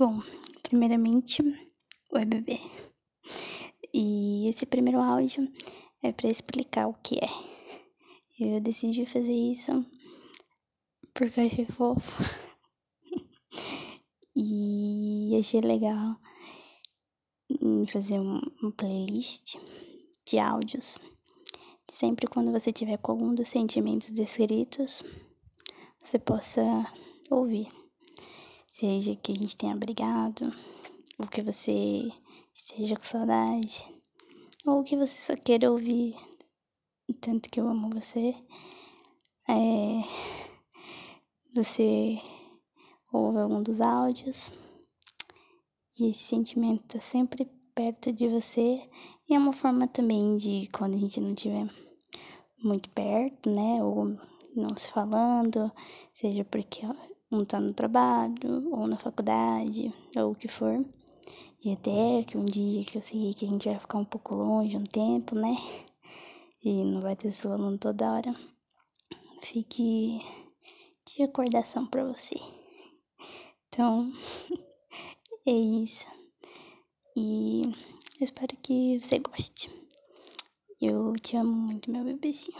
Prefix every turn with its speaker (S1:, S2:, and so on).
S1: Bom, primeiramente, oi bebê. E esse primeiro áudio é para explicar o que é. Eu decidi fazer isso porque eu achei fofo. e achei legal fazer uma playlist de áudios. Sempre quando você tiver com algum dos sentimentos descritos, você possa ouvir. Seja que a gente tenha brigado, ou que você esteja com saudade, ou que você só queira ouvir tanto que eu amo você. É, você ouve algum dos áudios e esse sentimento tá sempre perto de você. E é uma forma também de quando a gente não tiver muito perto, né? Ou não se falando, seja porque um tá no trabalho, ou na faculdade, ou o que for. E até que um dia que eu sei que a gente vai ficar um pouco longe um tempo, né? E não vai ter seu aluno toda hora. Fique de recordação pra você. Então, é isso. E eu espero que você goste. Eu te amo muito, meu bebezinho.